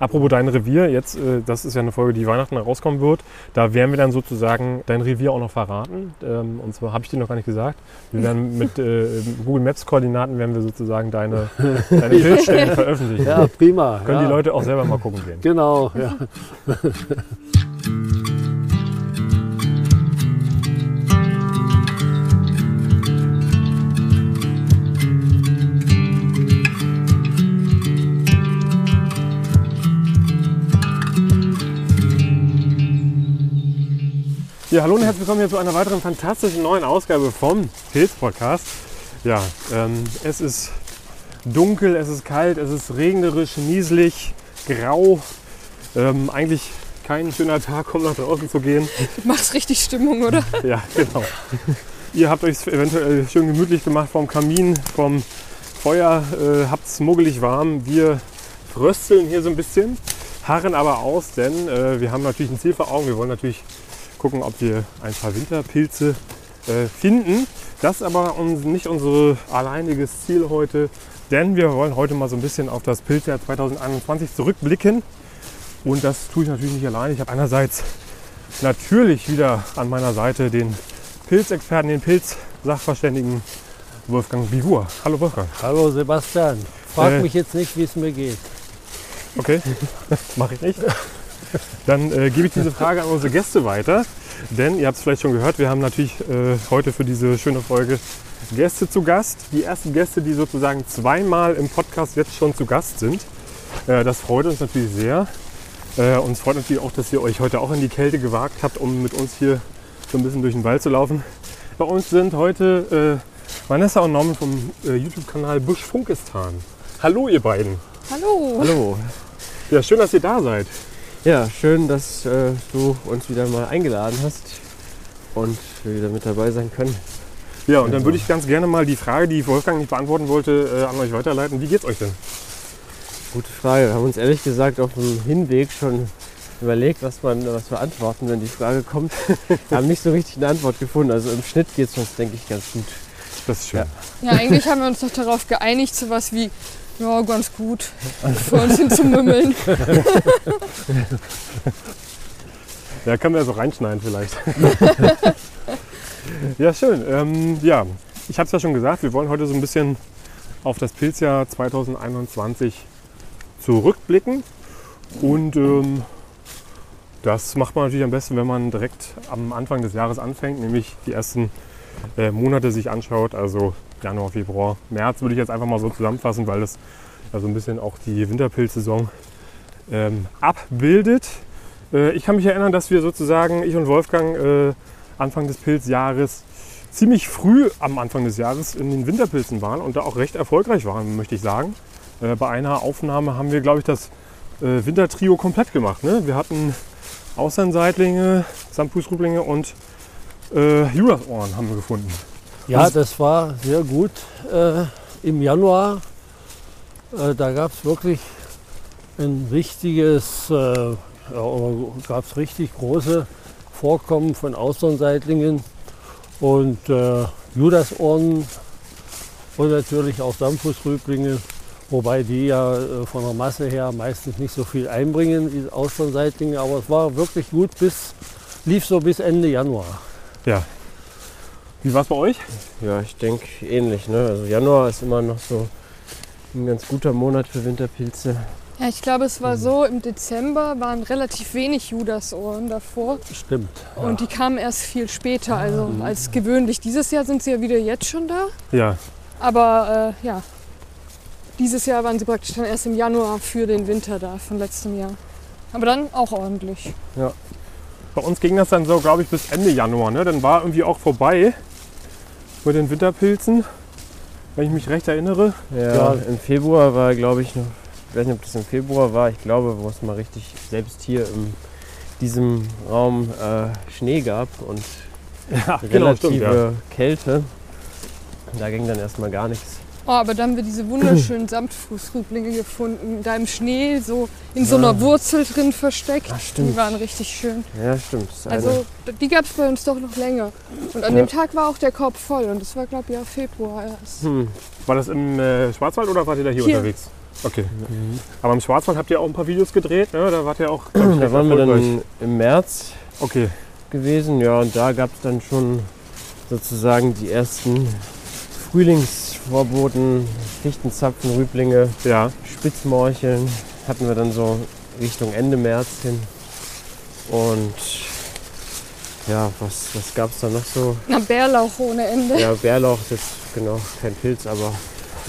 Apropos dein Revier, jetzt, äh, das ist ja eine Folge, die Weihnachten rauskommen wird. Da werden wir dann sozusagen dein Revier auch noch verraten. Ähm, und zwar habe ich dir noch gar nicht gesagt. Wir werden mit äh, Google Maps Koordinaten werden wir sozusagen deine, deine Bildstellen veröffentlichen. Ja, prima. Können ja. die Leute auch selber mal gucken gehen. Genau, ja. Ja, hallo und herzlich willkommen hier zu einer weiteren fantastischen neuen Ausgabe vom Pilz Podcast. Ja, ähm, es ist dunkel, es ist kalt, es ist regnerisch, nieselig, grau. Ähm, eigentlich kein schöner Tag, um nach draußen zu gehen. Du machst richtig Stimmung, oder? Ja, genau. Ihr habt euch eventuell schön gemütlich gemacht vom Kamin, vom Feuer, äh, habt es muggelig warm. Wir frösteln hier so ein bisschen, harren aber aus, denn äh, wir haben natürlich ein Ziel vor Augen. Wir wollen natürlich gucken, ob wir ein paar Winterpilze äh, finden. Das ist aber uns, nicht unser alleiniges Ziel heute, denn wir wollen heute mal so ein bisschen auf das Pilzjahr 2021 zurückblicken. Und das tue ich natürlich nicht allein. Ich habe einerseits natürlich wieder an meiner Seite den Pilzexperten, den Pilzsachverständigen Wolfgang Bivur. Hallo Wolfgang. Hallo Sebastian. Frag Äh. mich jetzt nicht, wie es mir geht. Okay, mache ich nicht. Dann äh, gebe ich diese Frage an unsere Gäste weiter. Denn ihr habt es vielleicht schon gehört, wir haben natürlich äh, heute für diese schöne Folge Gäste zu Gast. Die ersten Gäste, die sozusagen zweimal im Podcast jetzt schon zu Gast sind. Äh, das freut uns natürlich sehr. Äh, uns freut natürlich auch, dass ihr euch heute auch in die Kälte gewagt habt, um mit uns hier so ein bisschen durch den Wald zu laufen. Bei uns sind heute äh, Vanessa und Norman vom äh, YouTube-Kanal Busch Funkistan. Hallo ihr beiden. Hallo. Hallo. Ja, schön, dass ihr da seid. Ja, schön, dass äh, du uns wieder mal eingeladen hast und wir wieder mit dabei sein können. Ja, und dann würde ich ganz gerne mal die Frage, die Wolfgang nicht beantworten wollte, äh, an euch weiterleiten. Wie geht's euch denn? Gute Frage. Wir haben uns ehrlich gesagt auf dem Hinweg schon überlegt, was, man, was wir antworten, wenn die Frage kommt. Wir haben nicht so richtig eine Antwort gefunden. Also im Schnitt geht es uns, denke ich, ganz gut. Das ist schön. Ja. Ja, eigentlich haben wir uns doch darauf geeinigt, sowas wie, ja, ganz gut, vor uns hin zu mümmeln. Ja, können wir so reinschneiden vielleicht. ja, schön. Ähm, ja, ich habe es ja schon gesagt, wir wollen heute so ein bisschen auf das Pilzjahr 2021 zurückblicken. Und ähm, das macht man natürlich am besten, wenn man direkt am Anfang des Jahres anfängt, nämlich die ersten äh, Monate sich anschaut, also Januar, Februar, März würde ich jetzt einfach mal so zusammenfassen, weil das ja so ein bisschen auch die Winterpilzsaison ähm, abbildet. Äh, ich kann mich erinnern, dass wir sozusagen, ich und Wolfgang, äh, Anfang des Pilzjahres ziemlich früh am Anfang des Jahres in den Winterpilzen waren und da auch recht erfolgreich waren, möchte ich sagen. Äh, bei einer Aufnahme haben wir, glaube ich, das äh, Wintertrio komplett gemacht. Ne? Wir hatten Austernseitlinge, Sandfußrüblinge und äh, Jurasohren haben wir gefunden. Ja, das war sehr gut. Äh, Im Januar, äh, da gab es wirklich ein richtiges, äh, ja, gab es richtig große Vorkommen von Austernseitlingen und äh, Judasohren und natürlich auch Dampffußrüblinge, wobei die ja äh, von der Masse her meistens nicht so viel einbringen, die Austernseitlinge, aber es war wirklich gut bis, lief so bis Ende Januar. Ja. Wie war es bei euch? Ja, ich denke ähnlich. Ne? Also Januar ist immer noch so ein ganz guter Monat für Winterpilze. Ja, ich glaube, es war so, im Dezember waren relativ wenig Judasohren davor Stimmt. und die kamen erst viel später, also als gewöhnlich. Dieses Jahr sind sie ja wieder jetzt schon da, Ja, aber äh, ja, dieses Jahr waren sie praktisch dann erst im Januar für den Winter da von letztem Jahr. Aber dann auch ordentlich. bei uns ging das dann so, glaube ich, bis Ende Januar. Ne? Dann war irgendwie auch vorbei mit den Winterpilzen, wenn ich mich recht erinnere. Ja, Ja. im Februar war, glaube ich, noch, ich weiß nicht, ob das im Februar war, ich glaube, wo es mal richtig selbst hier in diesem Raum äh, Schnee gab und Ja, relative Kälte. Da ging dann erstmal gar nichts. Oh, aber dann haben wir diese wunderschönen Samtfußrüblinge gefunden, da im Schnee, so in so einer Wurzel drin versteckt. Ach, stimmt. Die waren richtig schön. Ja, stimmt. Also die gab es bei uns doch noch länger. Und an Ja. dem Tag war auch der Korb voll und das war glaube ich ja Februar erst. hm, War das im äh, Schwarzwald oder wart ihr da hier, Hier. unterwegs? Okay. Aber im Schwarzwald habt ihr auch ein paar Videos gedreht, ne? Da wart ihr auch. glaub ich, Da recht waren wir erfolgreich. dann im März Okay. gewesen, ja, und da gab es dann schon sozusagen die ersten Frühlingsvorboten, Fichtenzapfen, Rüblinge, Ja. Spitzmorcheln hatten wir dann so Richtung Ende März hin. Und ja, was, was gab es da noch so? Na, Bärlauch ohne Ende. Ja, Bärlauch ist jetzt genau kein Pilz, aber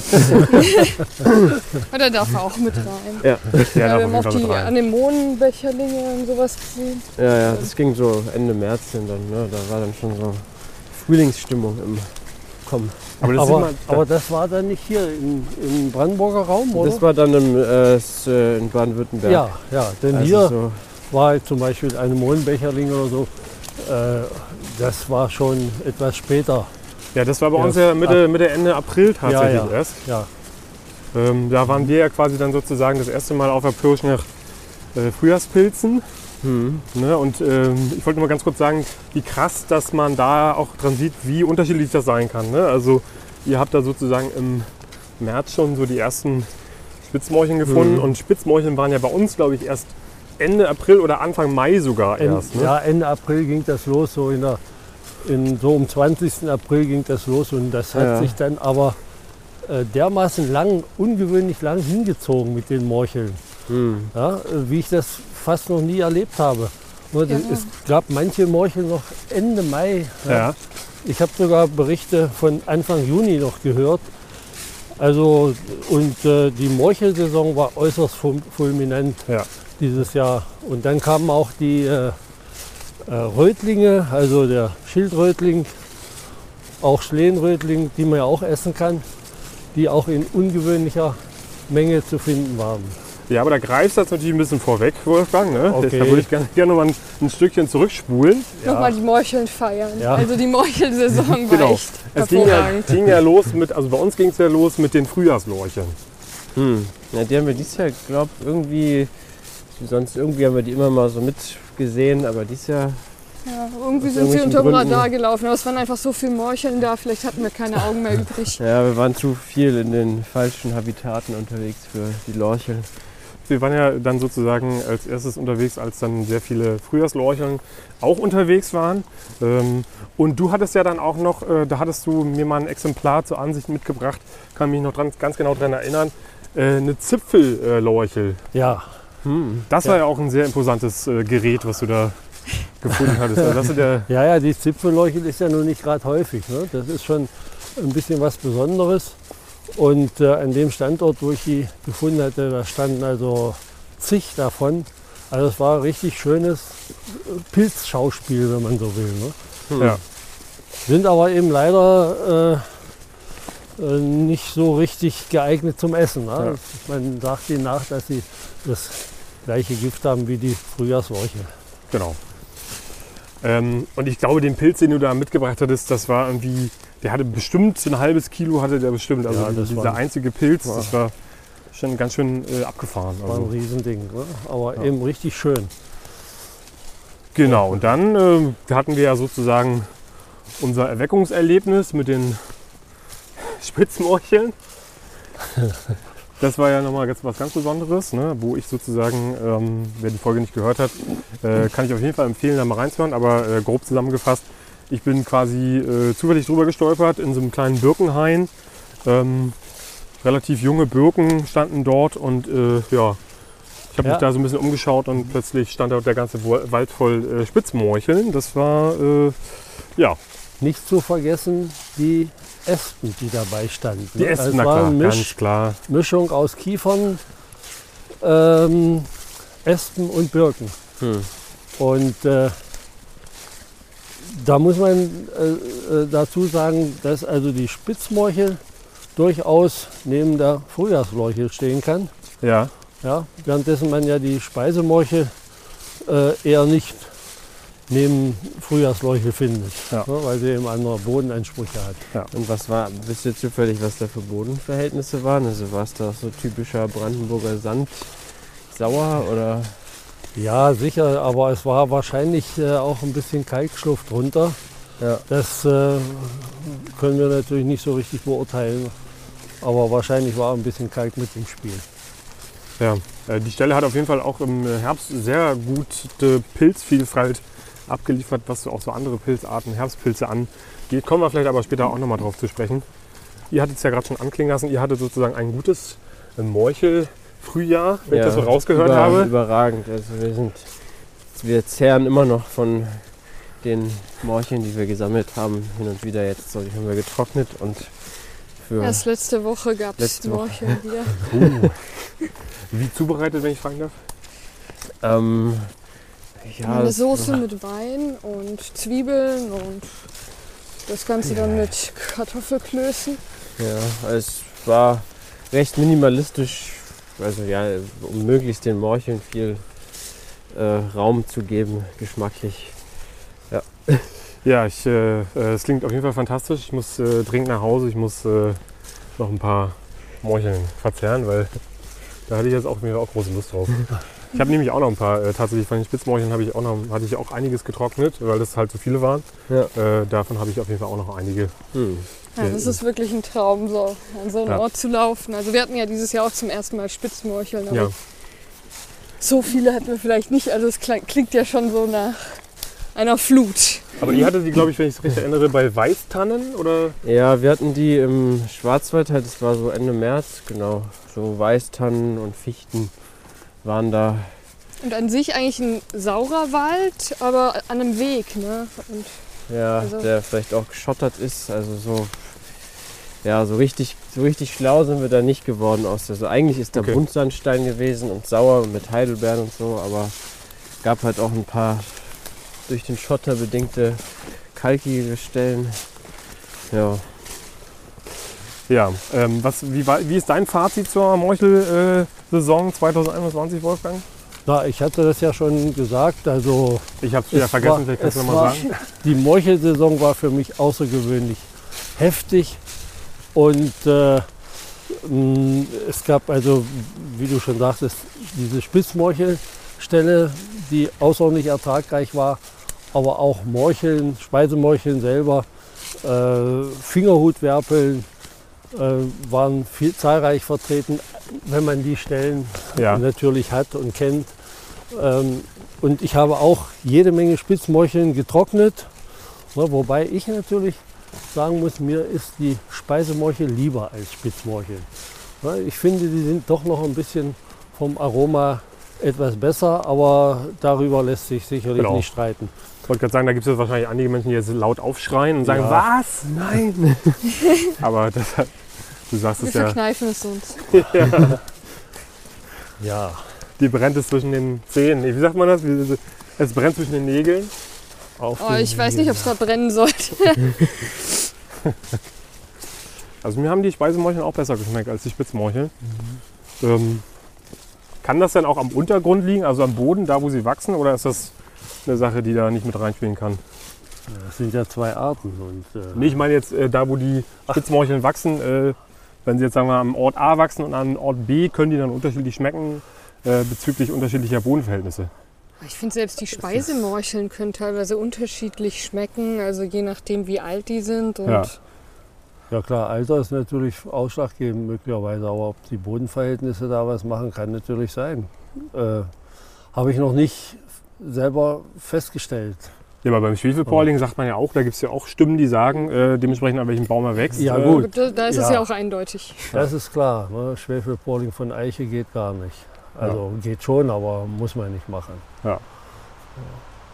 Oder darf er auch mit rein. ja, Ja, Ja, da wir haben auch die rein. Anemonenbecherlinge und sowas gesehen. ja, ja, das ging so Ende März hin dann. Ne? Da war dann schon so Frühlingsstimmung im Kommen. Aber das aber, man, aber das war dann nicht hier im, im Brandenburger Raum, oder? Das war dann im, äh, äh, in Baden-Württemberg. ja, ja, denn Also hier so, war zum Beispiel eine Mohnbecherling oder so. Äh, das war schon etwas später. ja, das war bei Ja, uns ja Mitte, Mitte, Ende April tatsächlich Ja, ja. erst. Ja, Ähm, da waren wir ja quasi dann sozusagen das erste Mal auf der Pirsch nach äh, Frühjahrspilzen. Hm. Ne? Und ähm, ich wollte nur mal ganz kurz sagen, wie krass, dass man da auch dran sieht, wie unterschiedlich das sein kann. Ne? Also ihr habt da sozusagen im März schon so die ersten Spitzmorcheln gefunden Mhm. und Spitzmorcheln waren ja bei uns, glaube ich, erst Ende April oder Anfang Mai sogar erst. Ne? ja, Ende April ging das los, so in der, in, so um 20. April ging das los und das hat Ja. sich dann aber äh, dermaßen lang, ungewöhnlich lang hingezogen mit den Morcheln, Hm. ja, äh, wie ich das fast noch nie erlebt habe. Nur das, Ja. Es gab manche Morcheln noch Ende Mai. Ja. Ich habe sogar Berichte von Anfang Juni noch gehört. Also und äh, die Morchelsaison war äußerst ful- fulminant Ja. dieses Jahr. Und dann kamen auch die äh, äh, Rötlinge, also der Schildrötling, auch Schlehenrötling, die man ja auch essen kann, die auch in ungewöhnlicher Menge zu finden waren. Ja, aber da greifst du jetzt natürlich ein bisschen vorweg, Wolfgang. Ne? Okay. Da würde ich gerne, gerne noch mal ein, ein Stückchen zurückspulen. Nochmal die Morcheln feiern. Ja. Also die Morchelsaison war Genau. echt Es ging ja, ging ja los mit, also bei uns ging es ja los mit den Frühjahrslorchen. Hm. Ja, die haben wir dieses Jahr, glaube irgendwie, sonst irgendwie haben wir die immer mal so mitgesehen, aber dieses Jahr, Ja, irgendwie Aus sind sie unterm Gründen. Radar gelaufen. Aber es waren einfach so viele Morcheln da. Vielleicht hatten wir keine Augen mehr übrig. ja, wir waren zu viel in den falschen Habitaten unterwegs für die Lorcheln. Wir waren ja dann sozusagen als erstes unterwegs, als dann sehr viele Frühjahrslorcheln auch unterwegs waren. Ähm, Und du hattest ja dann auch noch, äh, da hattest du mir mal ein Exemplar zur Ansicht mitgebracht, kann mich noch dran, ganz genau daran erinnern, äh, eine Zipfellorchel. Ja, Hm. Das Ja. war ja auch ein sehr imposantes äh, Gerät, was du da gefunden hattest. Also ja, ja, die Zipfelleuchel ist ja nun nicht gerade häufig. Ne? Das ist schon ein bisschen was Besonderes. Und äh, an dem Standort, wo ich die gefunden hatte, da standen also zig davon. Also es war ein richtig schönes äh, Pilzschauspiel, wenn man so will. Ne? Hm. ja. Sind aber eben leider äh, äh, nicht so richtig geeignet zum Essen. Ne? Ja. Man sagt ihnen nach, dass sie das gleiche Gift haben wie die Frühjahrsorchel. Genau. Ähm, und ich glaube, den Pilz, den du da mitgebracht hattest, das war irgendwie, der hatte bestimmt ein halbes Kilo, hatte der bestimmt. Also Ja, dieser war- einzige Pilz, war- das war schon ganz schön äh, abgefahren. War ein Also, Riesending. Ne? Aber Ja. eben richtig schön. genau, und dann ähm, hatten wir ja sozusagen unser Erweckungserlebnis mit den Spitzmorcheln. Das war ja nochmal was ganz Besonderes, ne? wo ich sozusagen, ähm, wer die Folge nicht gehört hat, äh, kann ich auf jeden Fall empfehlen, da mal reinzuhören. Aber äh, grob zusammengefasst, ich bin quasi äh, zufällig drüber gestolpert in so einem kleinen Birkenhain. Ähm, relativ junge Birken standen dort und äh, ja, ich habe Ja. mich da so ein bisschen umgeschaut und plötzlich stand dort der ganze Wald voll äh, Spitzmorcheln. Das war, äh, ja, Nicht zu vergessen die Espen, die dabei standen. die ne? Ästen, es na klar, eine ganz Misch, klar. Mischung aus Kiefern, ähm, Espen und Birken. Hm. Und äh, da muss man äh, äh, dazu sagen, dass also die Spitzmorchel durchaus neben der Frühjahrslorchel stehen kann. Ja, Ja, währenddessen man ja die Speisemorchel äh, eher nicht neben Frühjahrslorchel findet, Ja. ne, weil sie eben andere Bodenansprüche hat. Und was war, wisst ihr zufällig, was da für Bodenverhältnisse waren? Also war es da so typischer Brandenburger Sand, sauer oder? Ja, sicher, aber es war wahrscheinlich äh, auch ein bisschen Kalkschluff drunter. Ja. Das äh, können wir natürlich nicht so richtig beurteilen. Aber wahrscheinlich war ein bisschen Kalk mit im Spiel. Ja, äh, die Stelle hat auf jeden Fall auch im Herbst sehr gute Pilzvielfalt abgeliefert, was auch so andere Pilzarten, Herbstpilze angeht. Kommen wir vielleicht aber später auch nochmal drauf zu sprechen. Ihr hattet es ja gerade schon anklingen lassen, ihr hattet sozusagen ein gutes äh, Morchel-Frühjahr, wenn ich das so rausgehört über, habe. Überragend. Also wir sind, wir zehren immer noch von den Morcheln, die wir gesammelt haben, hin und wieder jetzt. So, die haben wir getrocknet und für Erst letzte Woche gab es Letzte Woche. Morcheln wieder. Uh. Wie zubereitet, wenn ich fragen darf? ähm, ja, Eine Soße mit Wein und Zwiebeln und das Ganze dann mit Kartoffelklößen. Ja, es war recht minimalistisch, also ja, um möglichst den Morcheln viel äh, Raum zu geben, geschmacklich. Ja, ich, äh, äh, es klingt auf jeden Fall fantastisch. Ich muss äh, dringend nach Hause. Ich muss äh, noch ein paar Morcheln verzehren, weil da hatte ich jetzt auch, mir auch große Lust drauf. Ich habe nämlich auch noch ein paar, äh, tatsächlich von den Spitzmorcheln habe ich auch noch, hatte ich auch einiges getrocknet, weil das halt so viele waren. Ja. Äh, davon habe ich auf jeden Fall auch noch einige. Hm. Ja, das ist wirklich ein Traum, so an so einen Ja. Ort zu laufen. Also wir hatten ja dieses Jahr auch zum ersten Mal Spitzmorcheln, aber Ja. so viele hatten wir vielleicht nicht. Also es klingt ja schon so nach einer Flut. Aber ihr hattet die, glaube ich, wenn ich es richtig erinnere, bei Weißtannen oder? Ja, wir hatten die im Schwarzwald halt, das war so Ende März, genau. So Weißtannen und Fichten waren da. Und an sich eigentlich ein saurer Wald, aber an einem Weg. Ne? Und Ja, Also- der vielleicht auch geschottert ist. Also so, ja, so richtig, so richtig schlau sind wir da nicht geworden aus der. So eigentlich ist da Okay. Buntsandstein gewesen und sauer mit Heidelbeeren und so, aber gab halt auch ein paar durch den Schotter bedingte kalkige Stellen. Ja, Ja. Ähm, was, wie, wie ist dein Fazit zur Morchel-Saison 2021, Wolfgang? Na, ich hatte das ja schon gesagt. Also Ich habe es wieder Es vergessen, war- vielleicht kannst du nochmal war- sagen. die Morchelsaison war für mich außergewöhnlich heftig. Und äh, mh, es gab also, wie du schon sagtest, diese Spitzmorchelstelle, die außerordentlich ertragreich war. Aber auch Morcheln, Speisemorcheln selber, äh, Fingerhutwerpeln äh, waren viel, zahlreich vertreten, wenn man die Stellen Ja. natürlich hat und kennt. Ähm, und ich habe auch jede Menge Spitzmorcheln getrocknet, ne, wobei ich natürlich sagen muss, mir ist die Speisemorchel lieber als Spitzmorchel. Ne, ich finde, die sind doch noch ein bisschen vom Aroma etwas besser, aber darüber lässt sich sicherlich Genau. nicht streiten. Ich wollte gerade sagen, da gibt es jetzt wahrscheinlich einige Menschen, die jetzt laut aufschreien und sagen, Ja. was? Nein! Aber das, du sagst wir es ja, verkneifen es uns. Ja, die brennt es zwischen den Zähnen. Wie sagt man das? Es brennt zwischen den Nägeln. auf Oh, den ich weiß nicht, ob es da brennen sollte. Also mir haben die Speisemorcheln auch besser geschmeckt als die Spitzmorcheln. Ähm, kann das denn auch am Untergrund liegen, also am Boden, da wo sie wachsen? Oder ist das eine Sache, die da nicht mit reinspielen kann? Das sind ja zwei Arten. Und, äh, Nee, ich meine jetzt äh, da, wo die Spitzmorcheln wachsen. Äh, wenn sie jetzt sagen wir, am Ort A wachsen und am Ort B, können die dann unterschiedlich schmecken äh, bezüglich unterschiedlicher Bodenverhältnisse. Ich finde selbst die Speisemorcheln können teilweise unterschiedlich schmecken, also je nachdem wie alt die sind. Und Ja. Ja klar, Alter ist natürlich ausschlaggebend möglicherweise, aber ob die Bodenverhältnisse da was machen, kann natürlich sein. Äh, Habe ich noch nicht selber festgestellt. Ja, aber beim Schwefelpolling sagt man ja auch, da gibt es ja auch Stimmen, die sagen, äh, dementsprechend an welchem Baum er wächst. Ja, äh, gut. da, da ist es Ja. ja auch eindeutig. Das ist klar. Ne? Schwefelpoling von Eiche geht gar nicht. Also geht schon, aber muss man nicht machen.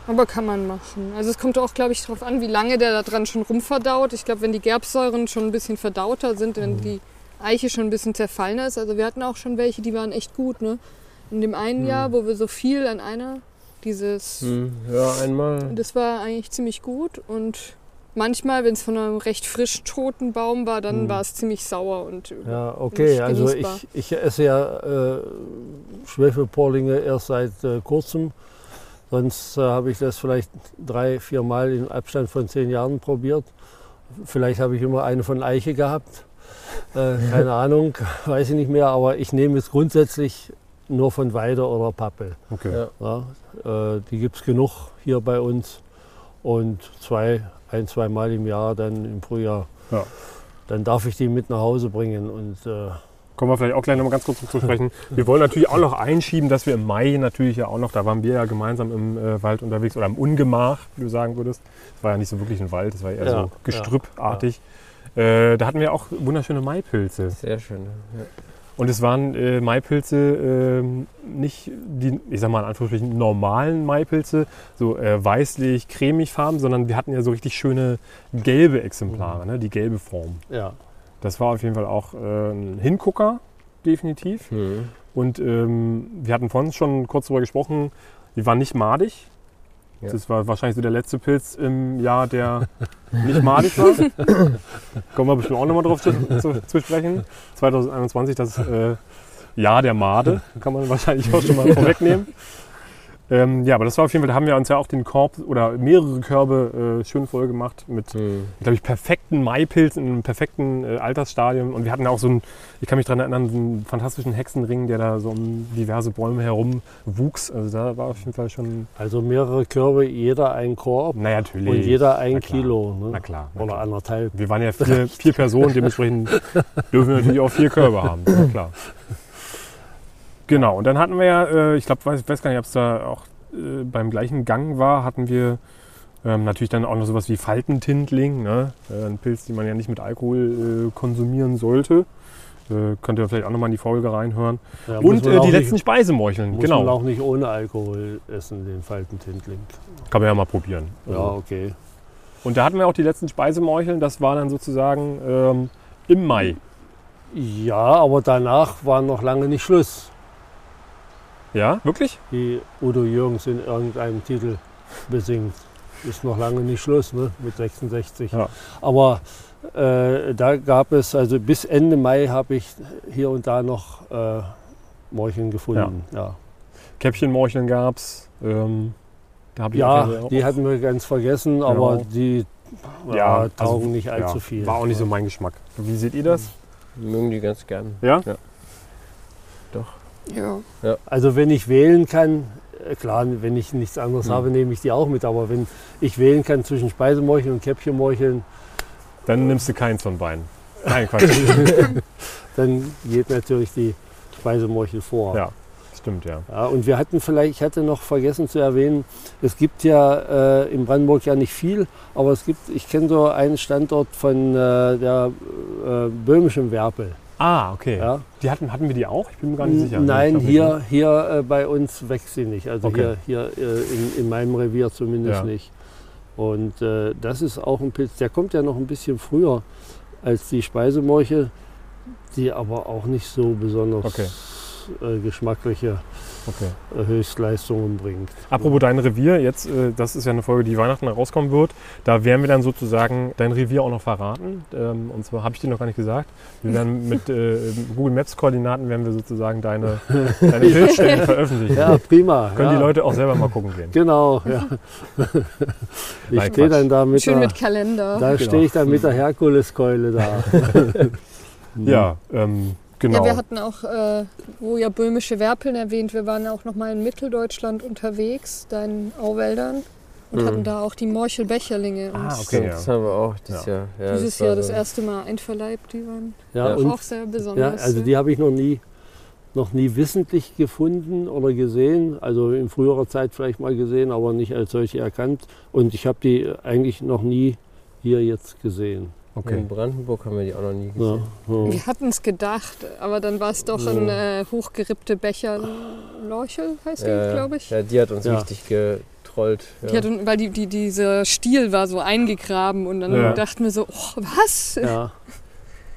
Aber kann man machen. Also es kommt auch, glaube ich, darauf an, wie lange der da dran schon rumverdaut. Ich glaube, wenn die Gerbsäuren schon ein bisschen verdauter sind, wenn die Eiche schon ein bisschen zerfallener ist. Also wir hatten auch schon welche, die waren echt gut. Ne? In dem einen Mhm. Jahr, wo wir so viel an einer, dieses, hm, ja, einmal. das war eigentlich ziemlich gut. Und manchmal, wenn es von einem recht frisch toten Baum war, dann Mhm. war es ziemlich sauer. Und Ja, okay. Also ich, ich esse ja äh, Schwefelpolinge erst seit äh, kurzem. Sonst äh, habe ich das vielleicht drei, vier Mal in Abstand von zehn Jahren probiert. Vielleicht habe ich immer eine von Eiche gehabt. Äh, keine Ahnung, weiß ich nicht mehr. Aber ich nehme es grundsätzlich nur von Weide oder Pappel. Okay. Ja. Ja, äh, die gibt es genug hier bei uns. Und zwei, ein, zwei Mal im Jahr dann im Frühjahr. Ja. dann darf ich die mit nach Hause bringen. Und äh, Kommen wir vielleicht auch gleich nochmal ganz kurz zu sprechen. Wir wollen natürlich auch noch einschieben, dass wir im Mai natürlich ja auch noch, da waren wir ja gemeinsam im äh, Wald unterwegs oder im Ungemach, wie du sagen würdest. Es war ja nicht so wirklich ein Wald, es war eher Ja, so gestrüppartig. Äh, da hatten wir auch wunderschöne Maipilze. Sehr schön. Und es waren äh, Maipilze, ähm, nicht die, ich sag mal in Anführungsstrichen, normalen Maipilze, so äh, weißlich, cremig farben, sondern wir hatten ja so richtig schöne gelbe Exemplare, ne? die gelbe Form. ja, Das war auf jeden Fall auch äh, ein Hingucker, definitiv. Mhm. Und ähm, wir hatten vorhin schon kurz darüber gesprochen, die waren nicht madig. Ja. Das war wahrscheinlich so der letzte Pilz im Jahr, der nicht madig war. Kommen wir bestimmt auch nochmal drauf zu, zu, zu sprechen. 2021, das äh, Jahr der Made, kann man wahrscheinlich auch schon mal vorwegnehmen. Ähm, ja, aber das war auf jeden Fall, da haben wir uns ja auch den Korb oder mehrere Körbe äh, schön voll gemacht mit Mhm. glaube ich, perfekten Maipilz in einem perfekten äh, Altersstadium. Und wir hatten auch so einen, ich kann mich daran erinnern, so einen fantastischen Hexenring, der da so um diverse Bäume herum wuchs. Also da war auf jeden Fall schon, also mehrere Körbe, jeder ein Korb naja, natürlich. und jeder ein Na. Kilo. Ne? Na klar. Na Oder klar. anderthalb. Wir waren ja vier, vier Personen, dementsprechend dürfen wir natürlich auch vier Körbe haben. Na klar. Genau, und dann hatten wir ja, äh, ich glaube, weiß, weiß gar nicht, ob es da auch äh, beim gleichen Gang war, hatten wir ähm, natürlich dann auch noch sowas wie Faltentintling, ne? äh, ein Pilz, den man ja nicht mit Alkohol äh, konsumieren sollte. Äh, könnt ihr vielleicht auch nochmal in die Folge reinhören. Ja, und man äh, die nicht- letzten Speisemorcheln, Muss man genau. auch nicht ohne Alkohol essen, den Faltentintling. Kann man ja mal probieren. Ja, Also. okay. Und da hatten wir auch die letzten Speisemorcheln, das war dann sozusagen ähm, im Mai. Ja, aber danach war noch lange nicht Schluss, Ja, wirklich? wie Udo Jürgens in irgendeinem Titel besingt. Ist noch lange nicht Schluss ne? mit 66. Ja. Aber äh, da gab es, also bis Ende Mai habe ich hier und da noch äh, Morcheln gefunden. Ja, Käppchenmorcheln gab es. Ähm, da hab ich ja, auch- die hatten wir ganz vergessen, aber Genau. die ja, Ja, taugen also, nicht allzu ja, viel. War auch nicht so mein Geschmack. Wie seht ihr das? Mögen die ganz gern. Ja? Ja. Also wenn ich wählen kann, äh, klar, wenn ich nichts anderes Hm. habe, nehme ich die auch mit. Aber wenn ich wählen kann zwischen Speisemorcheln und Käppchenmorcheln, Dann nimmst du keins von beiden. Nein, Quatsch. dann geht natürlich die Speisemorchel vor. Ja. Stimmt, ja. Ja, und wir hatten vielleicht, ich hatte noch vergessen zu erwähnen, es gibt ja äh, in Brandenburg ja nicht viel, aber es gibt, ich kenne so einen Standort von äh, der äh, böhmischen Werpel. Ah, okay. Ja. Die hatten, hatten wir die auch? Ich bin mir gar nicht sicher. Nein, glaub hier, hier äh, bei uns wächst sie nicht. Also Okay. hier, hier äh, in, in meinem Revier zumindest Ja. nicht. Und äh, das ist auch ein Pilz, der kommt ja noch ein bisschen früher als die Speisemorche, die aber auch nicht so besonders Okay. Äh, geschmackliche? Okay. äh, Höchstleistungen bringt. Apropos dein Revier, jetzt, äh, das ist ja eine Folge, die Weihnachten rauskommen wird. Da werden wir dann sozusagen dein Revier auch noch verraten. Ähm, und zwar habe ich dir noch gar nicht gesagt. Wir werden mit äh, Google Maps Koordinaten werden wir sozusagen deine, deine Bildstellen veröffentlichen. Ja, prima. Können ja. die Leute auch selber mal gucken gehen. Genau, ja. ich Nein, stehe dann da mit Schön der, mit Kalender. da Genau. stehe ich dann mit der Herkuleskeule da. Ja, ähm, genau. Ja, wir hatten auch, äh, wo ja böhmische Werpeln erwähnt, wir waren auch noch mal in Mitteldeutschland unterwegs, da in Auwäldern und Mhm. hatten da auch die Morchelbecherlinge. Und Ah, okay. Ja. Das haben wir auch dieses Ja. Jahr. Ja, Dieses war Jahr das erste Mal einverleibt, die waren Ja, Ja, und auch sehr Ja, besonders. also die habe ich noch nie, noch nie wissentlich gefunden oder gesehen. Also in früherer Zeit vielleicht mal gesehen, aber nicht als solche erkannt. Und ich habe die eigentlich noch nie hier jetzt gesehen. Okay. In Brandenburg haben wir die auch noch nie Ja, gesehen. ja. wir hatten es gedacht, aber dann war es doch Ja. ein äh, hochgerippte Becher Lorchel, heißt die, Ja, glaube ich. Ja, die hat uns Ja. richtig getrollt. Ja. Die hat, weil die, die, dieser Stiel war so eingegraben und dann Ja. dachten wir so, oh, was? Ja,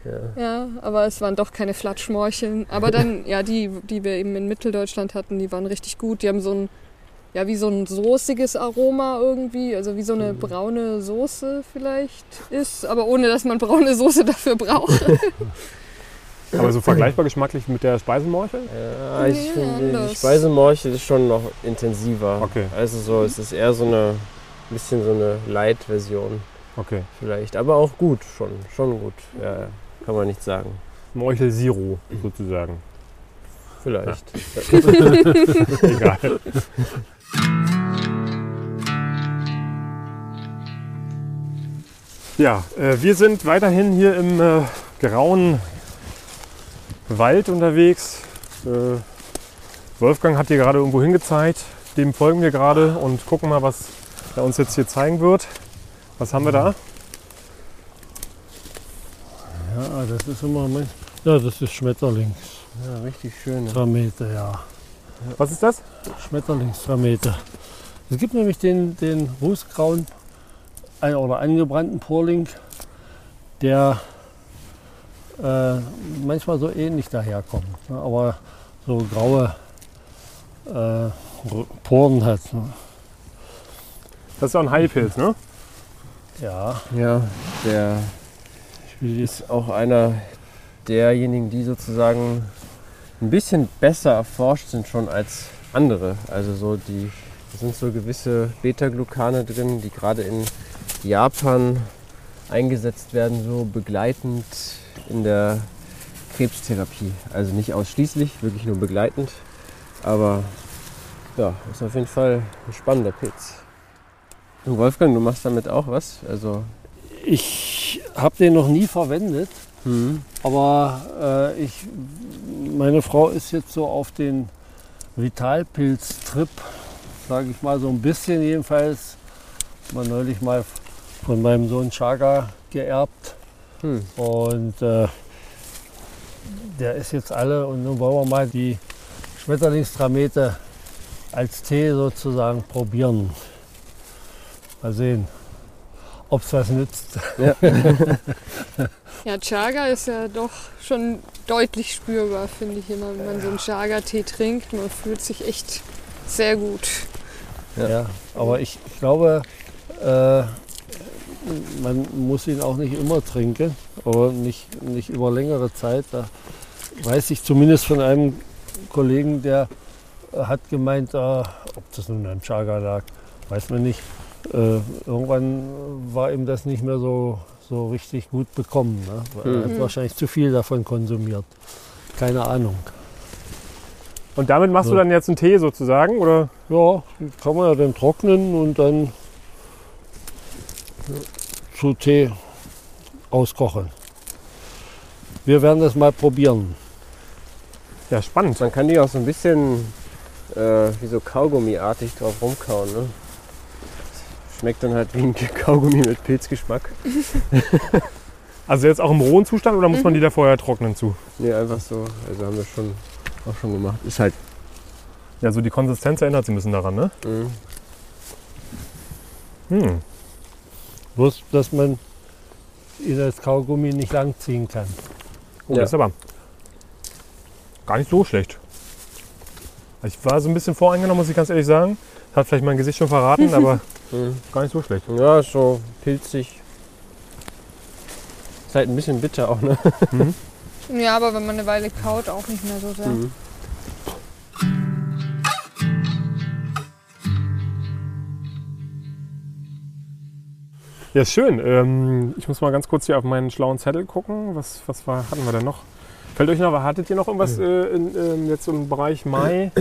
ja. Ja, aber es waren doch keine Flatschmorcheln. Aber dann, ja, die, die wir eben in Mitteldeutschland hatten, die waren richtig gut. Die haben so ein, ja, wie so ein soßiges Aroma irgendwie, also wie so eine braune Soße vielleicht ist, aber ohne dass man braune Soße dafür braucht. Aber so vergleichbar geschmacklich mit der Speisenmorchel? Ja, ich Nee, finde, die anders. Speisemorchel ist schon noch intensiver. Okay. Also so, es ist eher so eine bisschen so eine Light-Version Okay. vielleicht. Aber auch gut, schon. Schon gut. Ja, kann man nicht sagen. Morchel Zero sozusagen. Vielleicht. Egal. Ja, äh, wir sind weiterhin hier im äh, grauen Wald unterwegs. Äh, Wolfgang hat hier gerade irgendwo hingezeigt. Dem folgen wir gerade und gucken mal, was er uns jetzt hier zeigen wird. Was haben wir da? Ja, das ist immer mein. Ja, das ist Schmetterlings. Ja, richtig schön. ne? Trameter, ja. Was ist das? Schmetterlingstrameter. Es gibt nämlich den, den rußgrauen ein- oder angebrannten Porling, der äh, manchmal so ähnlich daherkommt, ne, aber so graue äh, Poren hat. Ne. Das ist auch ein Heilpilz, ne? Ja, Ja, der ist auch einer derjenigen, die sozusagen ein bisschen besser erforscht sind schon als andere. Also so die, da sind so gewisse Beta-Glucane drin, die gerade in Japan eingesetzt werden, so begleitend in der Krebstherapie. Also nicht ausschließlich, wirklich nur begleitend. Aber ja, ist auf jeden Fall ein spannender Pilz. Und Wolfgang, du machst damit auch was? Also ich habe den noch nie verwendet, hm. aber äh, ich, meine Frau ist jetzt so auf den Vitalpilz-Trip, sage ich mal so ein bisschen jedenfalls. Mal neulich mal von meinem Sohn Chaga geerbt Hm. und äh, der ist jetzt alle und nun wollen wir mal die Schmetterlingstramete als Tee sozusagen probieren. Mal sehen, ob es was nützt. Ja, Chaga ist ja doch schon deutlich spürbar, finde ich immer, wenn man so einen Chaga-Tee trinkt. Man fühlt sich echt sehr gut. Ja. Ja. aber ich glaube, äh, man muss ihn auch nicht immer trinken, aber nicht, nicht über längere Zeit. Da weiß ich zumindest von einem Kollegen, der hat gemeint, äh, ob das nun am Chaga lag, weiß man nicht. Äh, irgendwann war ihm das nicht mehr so, so richtig gut bekommen. Ne? Weil Er hat Mhm. wahrscheinlich zu viel davon konsumiert. Keine Ahnung. Und damit machst du Ja. dann jetzt einen Tee sozusagen? Oder? Ja, kann man ja dann trocknen und dann zu Tee auskochen. Wir werden das mal probieren. Ja, spannend. Man kann die auch so ein bisschen äh, wie so Kaugummiartig drauf rumkauen. Ne? Schmeckt dann halt wie ein Kaugummi mit Pilzgeschmack. Also jetzt auch im rohen Zustand oder muss man die da vorher trocknen zu? Nee, einfach so. Also haben wir schon auch schon gemacht. Ist halt. Ja, so die Konsistenz erinnert sich ein bisschen daran, ne? mh. Hm. Bloß, dass man ihn als Kaugummi nicht langziehen kann. Oh, Ja. das ist aber gar nicht so schlecht. Ich war so ein bisschen voreingenommen, muss ich ganz ehrlich sagen. Hat vielleicht mein Gesicht schon verraten, aber Mh. gar nicht so schlecht. Ja, ist so pilzig. Ist halt ein bisschen bitter auch, ne? Ja, aber wenn man eine Weile kaut, auch nicht mehr so sehr. Mhm. Ja, ist schön. Ähm, ich muss mal ganz kurz hier auf meinen schlauen Zettel gucken. Was, was war, hatten wir denn noch? Fällt euch noch, hattet ihr noch irgendwas äh, in, ähm, jetzt im Bereich Mai?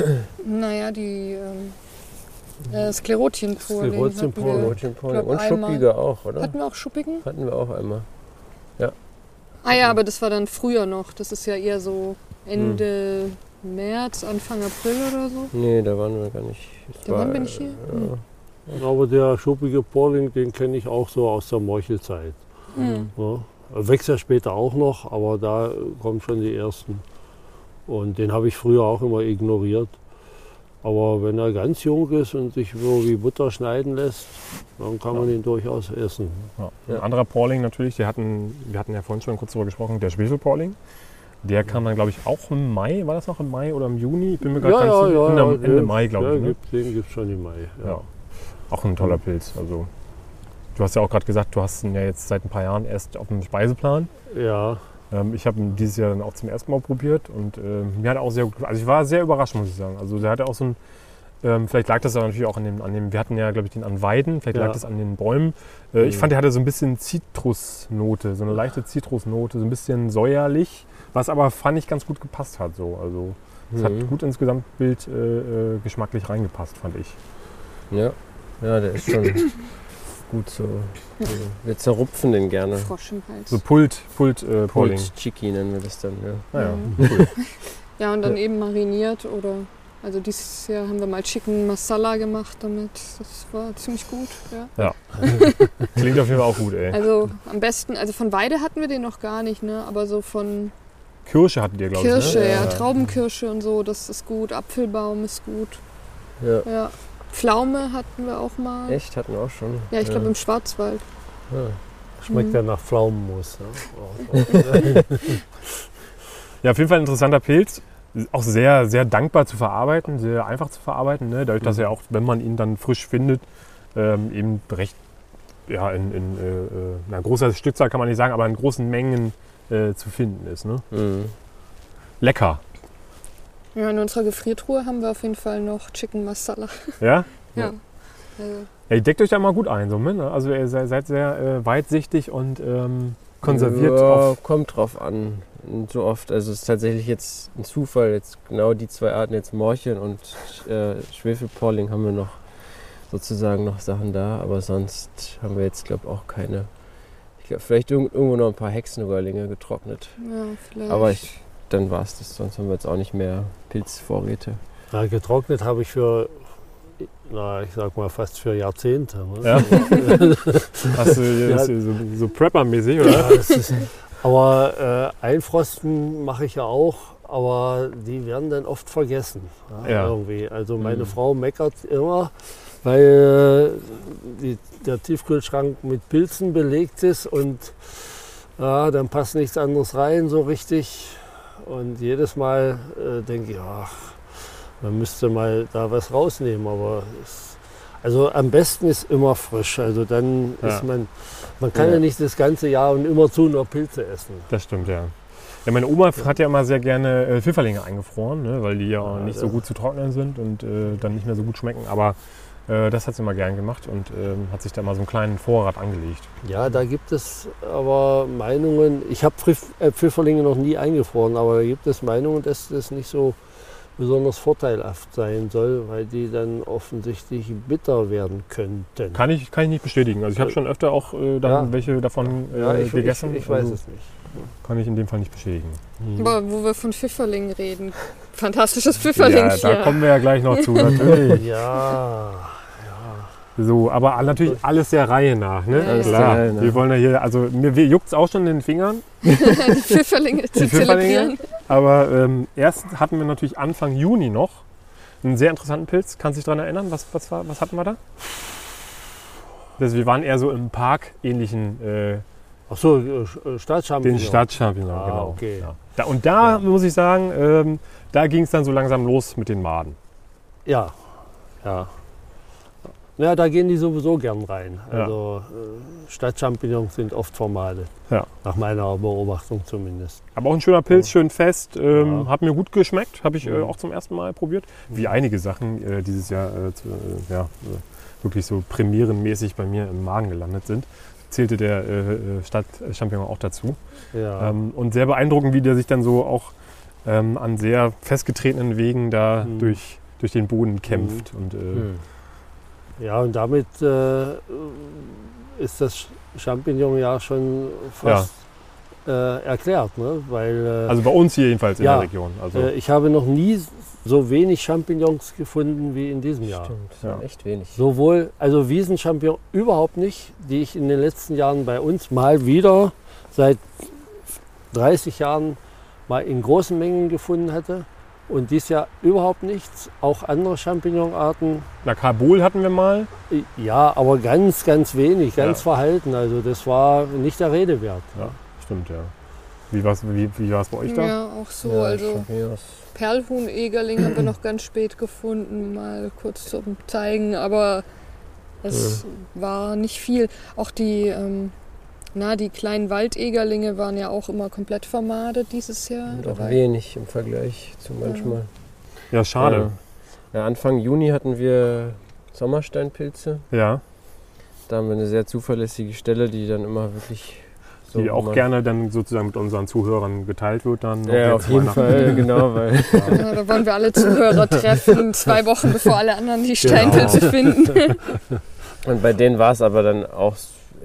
Naja, die ähm, äh. Rotchenpollen glaub, und einmal. Schuppiger auch, oder? Hatten wir auch Schuppigen? Hatten wir auch einmal. Ah ja, aber das war dann früher noch. Das ist ja eher so Ende März, Anfang April oder so. Nee, da waren wir gar nicht. Das Da waren wir nicht hier? Ja. Aber der schuppige Porling, den kenne ich auch so aus der Morchelzeit. Hm. Ja. Er Wächst ja später auch noch, aber da kommen schon die ersten. Und den habe ich früher auch immer ignoriert. Aber wenn er ganz jung ist und sich so wie Butter schneiden lässt, dann kann man ihn durchaus essen. Ja. Ja. Ein anderer Porling natürlich, die hatten, wir hatten ja vorhin schon kurz darüber gesprochen, der Schwefelporling. Der kam dann, glaube ich, auch im Mai. War das noch im Mai oder im Juni? Ich bin mir gerade gar nicht sicher. Ende, Ende Mai, glaube ja, ich. Ne? gibt- Den gibt es schon im Mai. Auch ein toller Pilz. Also, du hast ja auch gerade gesagt, du hast ihn ja jetzt seit ein paar Jahren erst auf dem Speiseplan. ja. Ähm, ich habe ihn dieses Jahr dann auch zum ersten Mal probiert und ähm, mir hat auch sehr gut. Also ich war sehr überrascht, muss ich sagen. Also der hatte auch so ein, ähm, vielleicht lag das aber natürlich auch an dem, an dem wir hatten ja, glaube ich, den an Weiden, vielleicht Ja. lag das an den Bäumen. Äh, Ich Mhm. fand, der hatte so ein bisschen Zitrusnote, so eine leichte Zitrusnote, so ein bisschen säuerlich, was aber, fand ich, ganz gut gepasst hat. So. Also es hat Mhm. gut ins Gesamtbild äh, äh, geschmacklich reingepasst, fand ich. Ja. Ja, der ist schon gut so. Wir zerrupfen den gerne. Frosch im Hals. So Pult, Pult äh, Polling. Pulled Chicky nennen wir das dann. Ja. Naja, Mhm. cool. Ja, und dann eben mariniert oder. Also dieses Jahr haben wir mal Chicken Masala gemacht damit. Das war ziemlich gut. Ja. Klingt auf jeden Fall auch gut, ey. Also am besten, also von Weide hatten wir den noch gar nicht, ne? Aber so von Kirsche hattet ihr, glaube ich. Kirsche, ne? ja, Traubenkirsche und so, das ist gut. Apfelbaum ist gut. Ja. Ja. Pflaume hatten wir auch mal. Echt, hatten wir auch schon. Ja, ich glaube im Schwarzwald. Ja. Schmeckt Mhm. ja nach Pflaumenmus. Ne? Ja, auf jeden Fall ein interessanter Pilz. Auch sehr, sehr dankbar zu verarbeiten, sehr einfach zu verarbeiten. Ne? Dadurch, dass er auch, wenn man ihn dann frisch findet, ähm, eben recht ja, in, in äh, äh, na, großer Stückzahl kann man nicht sagen, aber in großen Mengen äh, zu finden ist. Ne? Mhm. Lecker. Ja, in unserer Gefriertruhe haben wir auf jeden Fall noch Chicken Masala. Ja? Ja. Ja. Also, ja ihr deckt euch da mal gut ein. So, ne? Also ihr seid sehr äh, weitsichtig und ähm, konserviert. Ja, kommt drauf an. Und so oft, also es ist tatsächlich jetzt ein Zufall, jetzt genau die zwei Arten, jetzt Morcheln und äh, Schwefelporling haben wir noch sozusagen noch Sachen da, aber sonst haben wir jetzt, glaube ich, auch keine. Ich glaube, vielleicht irg- irgendwo noch ein paar Hexenröhrlinge getrocknet. ja, vielleicht. Aber ich, dann war es das, sonst haben wir jetzt auch nicht mehr Pilzvorräte. Ja, getrocknet habe ich für, na, ich sag mal, fast für Jahrzehnte. Ne? Ja. hast du Ja. so, so Prepper-mäßig, oder? Ja, das ist, aber äh, Einfrosten mache ich ja auch, aber die werden dann oft vergessen. Ja, Ja. Irgendwie. Also meine Mhm. Frau meckert immer, weil äh, die, der Tiefkühlschrank mit Pilzen belegt ist und ja, dann passt nichts anderes rein so richtig. Und jedes Mal äh, denke ich, ach, man müsste mal da was rausnehmen, aber es, also am besten ist immer frisch. Also dann Ja. ist man, man kann ja. Ja. nicht das ganze Jahr und immerzu nur Pilze essen. Das stimmt, ja. Ja, meine Oma hat ja immer sehr gerne äh, Pfifferlinge eingefroren, ne, weil die ja Ja, nicht so gut zu trocknen sind und äh, dann nicht mehr so gut schmecken. Aber das hat sie immer gern gemacht und ähm, hat sich da mal so einen kleinen Vorrat angelegt. Ja, da gibt es aber Meinungen, ich habe Pfiff, äh, Pfifferlinge noch nie eingefroren, aber da gibt es Meinungen, dass das nicht so besonders vorteilhaft sein soll, weil die dann offensichtlich bitter werden könnten. Kann ich, kann ich nicht bestätigen. Also ich habe schon öfter auch äh, dann Ja. welche davon äh, ja, ich, gegessen. ich, ich weiß also es nicht. Kann ich in dem Fall nicht bestätigen. Mhm. Aber wo wir von Pfifferlingen reden. Fantastisches Pfifferling ja, da kommen wir ja gleich noch zu, natürlich. Ja, So, aber natürlich alles der Reihe nach, ne? Alles der Klar. Reihe nach. Wir wollen ja hier, also mir juckt es auch schon in den Fingern. die Pfifferlinge zu Die Pfifferlinge? zelebrieren. Aber ähm, erst hatten wir natürlich Anfang Juni noch einen sehr interessanten Pilz. Kannst du dich daran erinnern? Was, was, war, was hatten wir da? Also wir waren eher so im Park-ähnlichen, äh, ach so, äh, Staatschampignon. den Stadtchampignons, Ah, genau. okay. Ja. Da, und da Ja. muss ich sagen, ähm, da ging es dann so langsam los mit den Maden. Ja, ja. Ja, da gehen die sowieso gern rein. Ja. Also äh, Stadtchampignons sind oft Formale. Ja. Nach meiner Beobachtung zumindest. Aber auch ein schöner Pilz, schön fest. Ähm, Ja. Hat mir gut geschmeckt. Habe ich äh, Mhm. auch zum ersten Mal probiert. Wie einige Sachen äh, dieses Jahr äh, zu, äh, ja, äh, wirklich so premierenmäßig bei mir im Magen gelandet sind. Zählte der Stadtchampignon auch dazu. Ja. Ähm, und sehr beeindruckend, wie der sich dann so auch ähm, an sehr festgetretenen Wegen da Mhm. durch, durch den Boden kämpft. Und, äh, Hm. Ja, und damit äh, ist das Champignon ja schon fast äh, erklärt, ne? weil äh, Also bei uns hier jedenfalls in Ja. der Region. Also, äh, ich habe noch nie so wenig Champignons gefunden wie in diesem Jahr. Stimmt, das Ja. echt wenig. Sowohl, also Wiesenchampignon überhaupt nicht, die ich in den letzten Jahren bei uns mal wieder seit 30 Jahren mal in großen Mengen gefunden hatte. Und dies Jahr überhaupt nichts. Auch andere Champignonarten, na, Carbol hatten wir mal. ja, aber ganz, ganz wenig, ganz Ja. verhalten. Also das war nicht der Rede wert. Ja, stimmt, ja. Wie war es wie, wie war's bei euch da? Ja, auch so. Ja, also. Perlhuhn-Egerling haben wir noch ganz spät gefunden, mal kurz zum Zeigen, aber es war nicht viel. Auch die, ähm, na, die kleinen Waldegerlinge waren ja auch immer komplett vermadet dieses Jahr. Und Da auch war- wenig im Vergleich zu manchmal. Ja, schade. Ja, Anfang Juni hatten wir Sommersteinpilze. Ja, Da haben wir eine sehr zuverlässige Stelle, die dann immer wirklich so die auch gerne dann sozusagen mit unseren Zuhörern geteilt wird. Dann Ja, auf jeden. Fall, genau, weil Ja, da wollen wir alle Zuhörer treffen, zwei Wochen bevor alle anderen die Genau. Steinpilze finden. Und bei denen war es aber dann auch,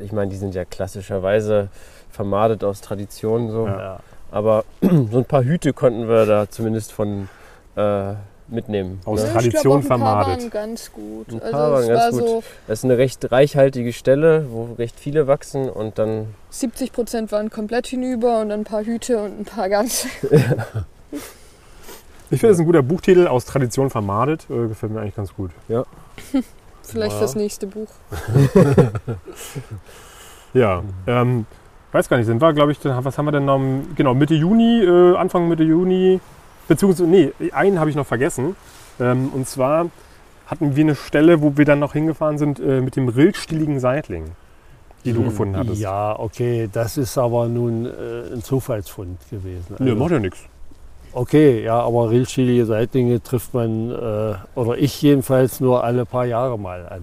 ich meine, die sind ja klassischerweise vermadet aus Tradition so. Ja. Ja. Aber so ein paar Hüte konnten wir da zumindest von äh, mitnehmen. Aus ne? Ja, Tradition ich glaub, auch ein paar vermadet. waren ganz gut. Ein also paar waren es ganz war gut. so, Das ist eine recht reichhaltige Stelle, wo recht viele wachsen und dann 70 Prozent waren komplett hinüber und ein paar Hüte und ein paar ganz. Ich finde, das ist ein guter Buchtitel, aus Tradition vermadet. Äh, gefällt mir eigentlich ganz gut. Vielleicht Ja. fürs nächste Buch. Ja, ähm, weiß gar nicht, sind wir, glaube ich, was haben wir denn noch? Genau, Mitte Juni, äh, Anfang Mitte Juni, beziehungsweise, nee, einen habe ich noch vergessen. Ähm, und zwar hatten wir eine Stelle, wo wir dann noch hingefahren sind äh, mit dem rillstieligen Seitling, die du Hm. gefunden hattest. Ja, okay, das ist aber nun äh, ein Zufallsfund gewesen. Also- macht ja nichts. Okay, ja, aber rildschielige Seitlinge trifft man, äh, oder ich jedenfalls, nur alle paar Jahre mal an.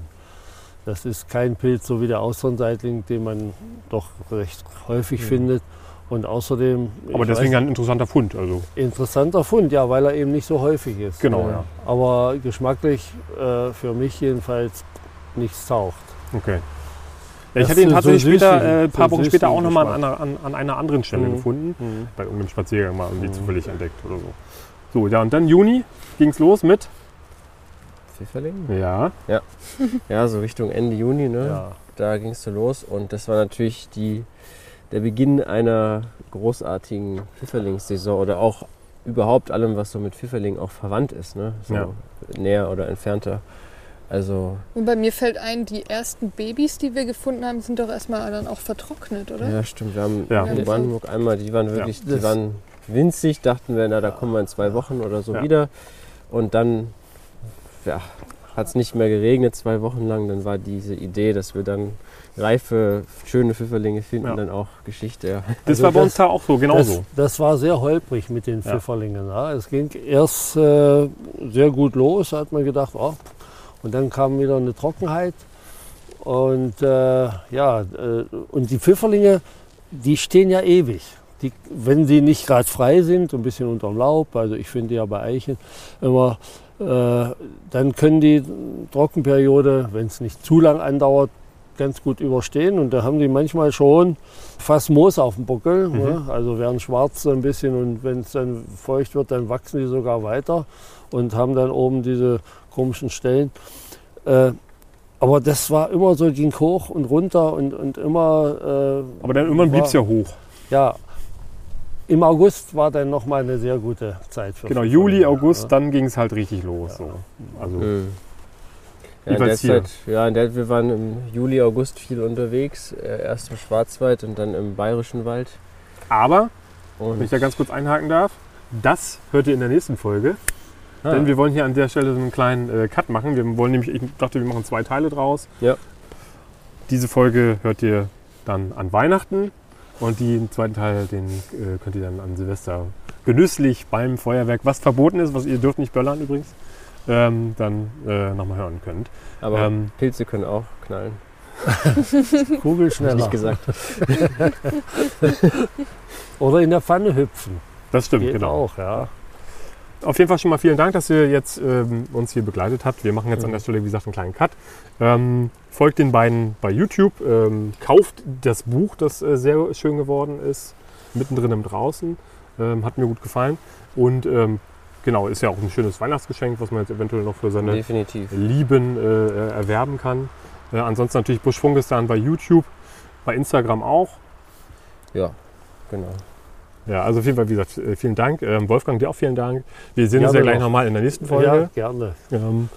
Das ist kein Pilz so wie der Austernseitling, den man doch recht häufig Mhm. findet. Und außerdem, Aber deswegen weiß, ein interessanter Fund. Also, interessanter Fund, ja, weil er eben nicht so häufig ist. genau, Ja. ja. Aber geschmacklich äh, für mich jedenfalls nichts taucht. Okay. Ja, ich hatte ihn ist so tatsächlich später, äh, ein paar so Wochen später auch nochmal an, an, an einer anderen Stelle Mhm. gefunden. Bei irgendeinem Spaziergang mal irgendwie Mhm. zufällig entdeckt oder so. So, ja, und dann Juni ging es los mit. Pfifferling. Ja. Ja, so Richtung Ende Juni, ne? Ja. Da ging es so los und das war natürlich die, der Beginn einer großartigen Pfifferlingssaison oder auch überhaupt allem, was so mit Pfifferling auch verwandt ist, ne? So Ja. näher oder entfernter. Also, Und bei mir fällt ein, die ersten Babys, die wir gefunden haben, sind doch erstmal dann auch vertrocknet, oder? ja, stimmt. Wir haben Ja. in Brandenburg einmal, die waren wirklich, die Das- waren winzig, dachten wir, na, da kommen wir in zwei Wochen oder so Ja. wieder. Und dann, ja, hat es nicht mehr geregnet, zwei Wochen lang. Dann war diese Idee, dass wir dann reife, schöne Pfifferlinge finden, Ja. dann auch Geschichte. Ja. Das Also war bei uns da auch so, genauso. Das, das war sehr holprig mit den Ja. Pfifferlingen. Ja. Es ging erst äh, sehr gut los, hat man gedacht, oh. Und dann kam wieder eine Trockenheit. Und äh, ja, äh, und die Pfifferlinge, die stehen ja ewig. Die, wenn sie nicht gerade frei sind, ein bisschen unterm Laub, also ich finde ja bei Eichen immer, äh, dann können die Trockenperiode, wenn es nicht zu lang andauert, ganz gut überstehen. Und da haben die manchmal schon fast Moos auf dem Buckel, Mhm. ne? also werden schwarz so ein bisschen und wenn es dann feucht wird, dann wachsen die sogar weiter und haben dann oben diese komischen Stellen. Äh, aber das war immer so, ging hoch und runter und, und immer. Äh, Aber dann irgendwann blieb es ja hoch. ja. Im August war dann nochmal eine sehr gute Zeit für Genau, Juli, August, ja. dann ging es halt richtig los. So. Also, Mhm. Ja, in der. Zeit, ja, in der, wir waren im Juli, August viel unterwegs. Äh, erst im Schwarzwald und dann im Bayerischen Wald. aber, Und wenn ich da ganz kurz einhaken darf, das hört ihr in der nächsten Folge. Ah. Denn wir wollen hier an der Stelle so einen kleinen äh, Cut machen. Wir wollen nämlich, ich dachte, wir machen zwei Teile draus. Ja. Diese Folge hört ihr dann an Weihnachten und den zweiten Teil, den äh, könnt ihr dann an Silvester genüsslich beim Feuerwerk, was verboten ist, was ihr dürft nicht böllern übrigens, ähm, dann äh, nochmal hören könnt. aber ähm, Pilze können auch knallen. Kugel Hab ich schneller. nicht gesagt. Oder in der Pfanne hüpfen. Das stimmt, Geht genau. auch, ja. Auf jeden Fall schon mal vielen Dank, dass ihr jetzt ähm, uns hier begleitet habt. Wir machen jetzt an der Stelle, wie gesagt, einen kleinen Cut. Ähm, folgt den beiden bei YouTube. Ähm, kauft das Buch, das äh, sehr schön geworden ist. Mittendrin im Draußen. Ähm, hat mir gut gefallen. Und ähm, genau, ist ja auch ein schönes Weihnachtsgeschenk, was man jetzt eventuell noch für seine Definitiv. Lieben äh, erwerben kann. Äh, ansonsten natürlich Busch Funkistan bei YouTube, bei Instagram auch. Ja, genau. Ja, also auf jeden Fall, wie gesagt, äh, vielen Dank. Ähm, Wolfgang, dir auch vielen Dank. Wir sehen uns ja Gerne gleich nochmal in der nächsten Folge. Ja, gerne. Ähm,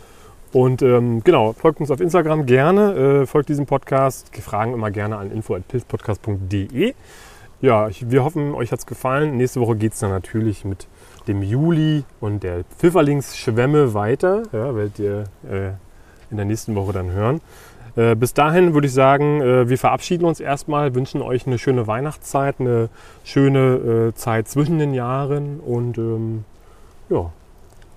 und ähm, genau, folgt uns auf Instagram gerne, äh, folgt diesem Podcast. Fragen immer gerne an info.pilzpodcast.de. Ja, ich, wir hoffen, euch hat es gefallen. Nächste Woche geht es dann natürlich mit dem Juli und der Pfifferlingsschwemme weiter. Ja, werdet ihr äh, in der nächsten Woche dann hören. Äh, bis dahin würde ich sagen, äh, wir verabschieden uns erstmal, wünschen euch eine schöne Weihnachtszeit, eine schöne äh, Zeit zwischen den Jahren und ähm, ja,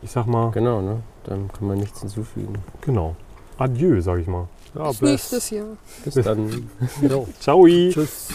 ich sag mal, Genau, ne? Dann kann man nichts hinzufügen. Genau. Adieu, sag ich mal. Ja, Bis nächstes Jahr. Bis dann. Ciao. Tschüss.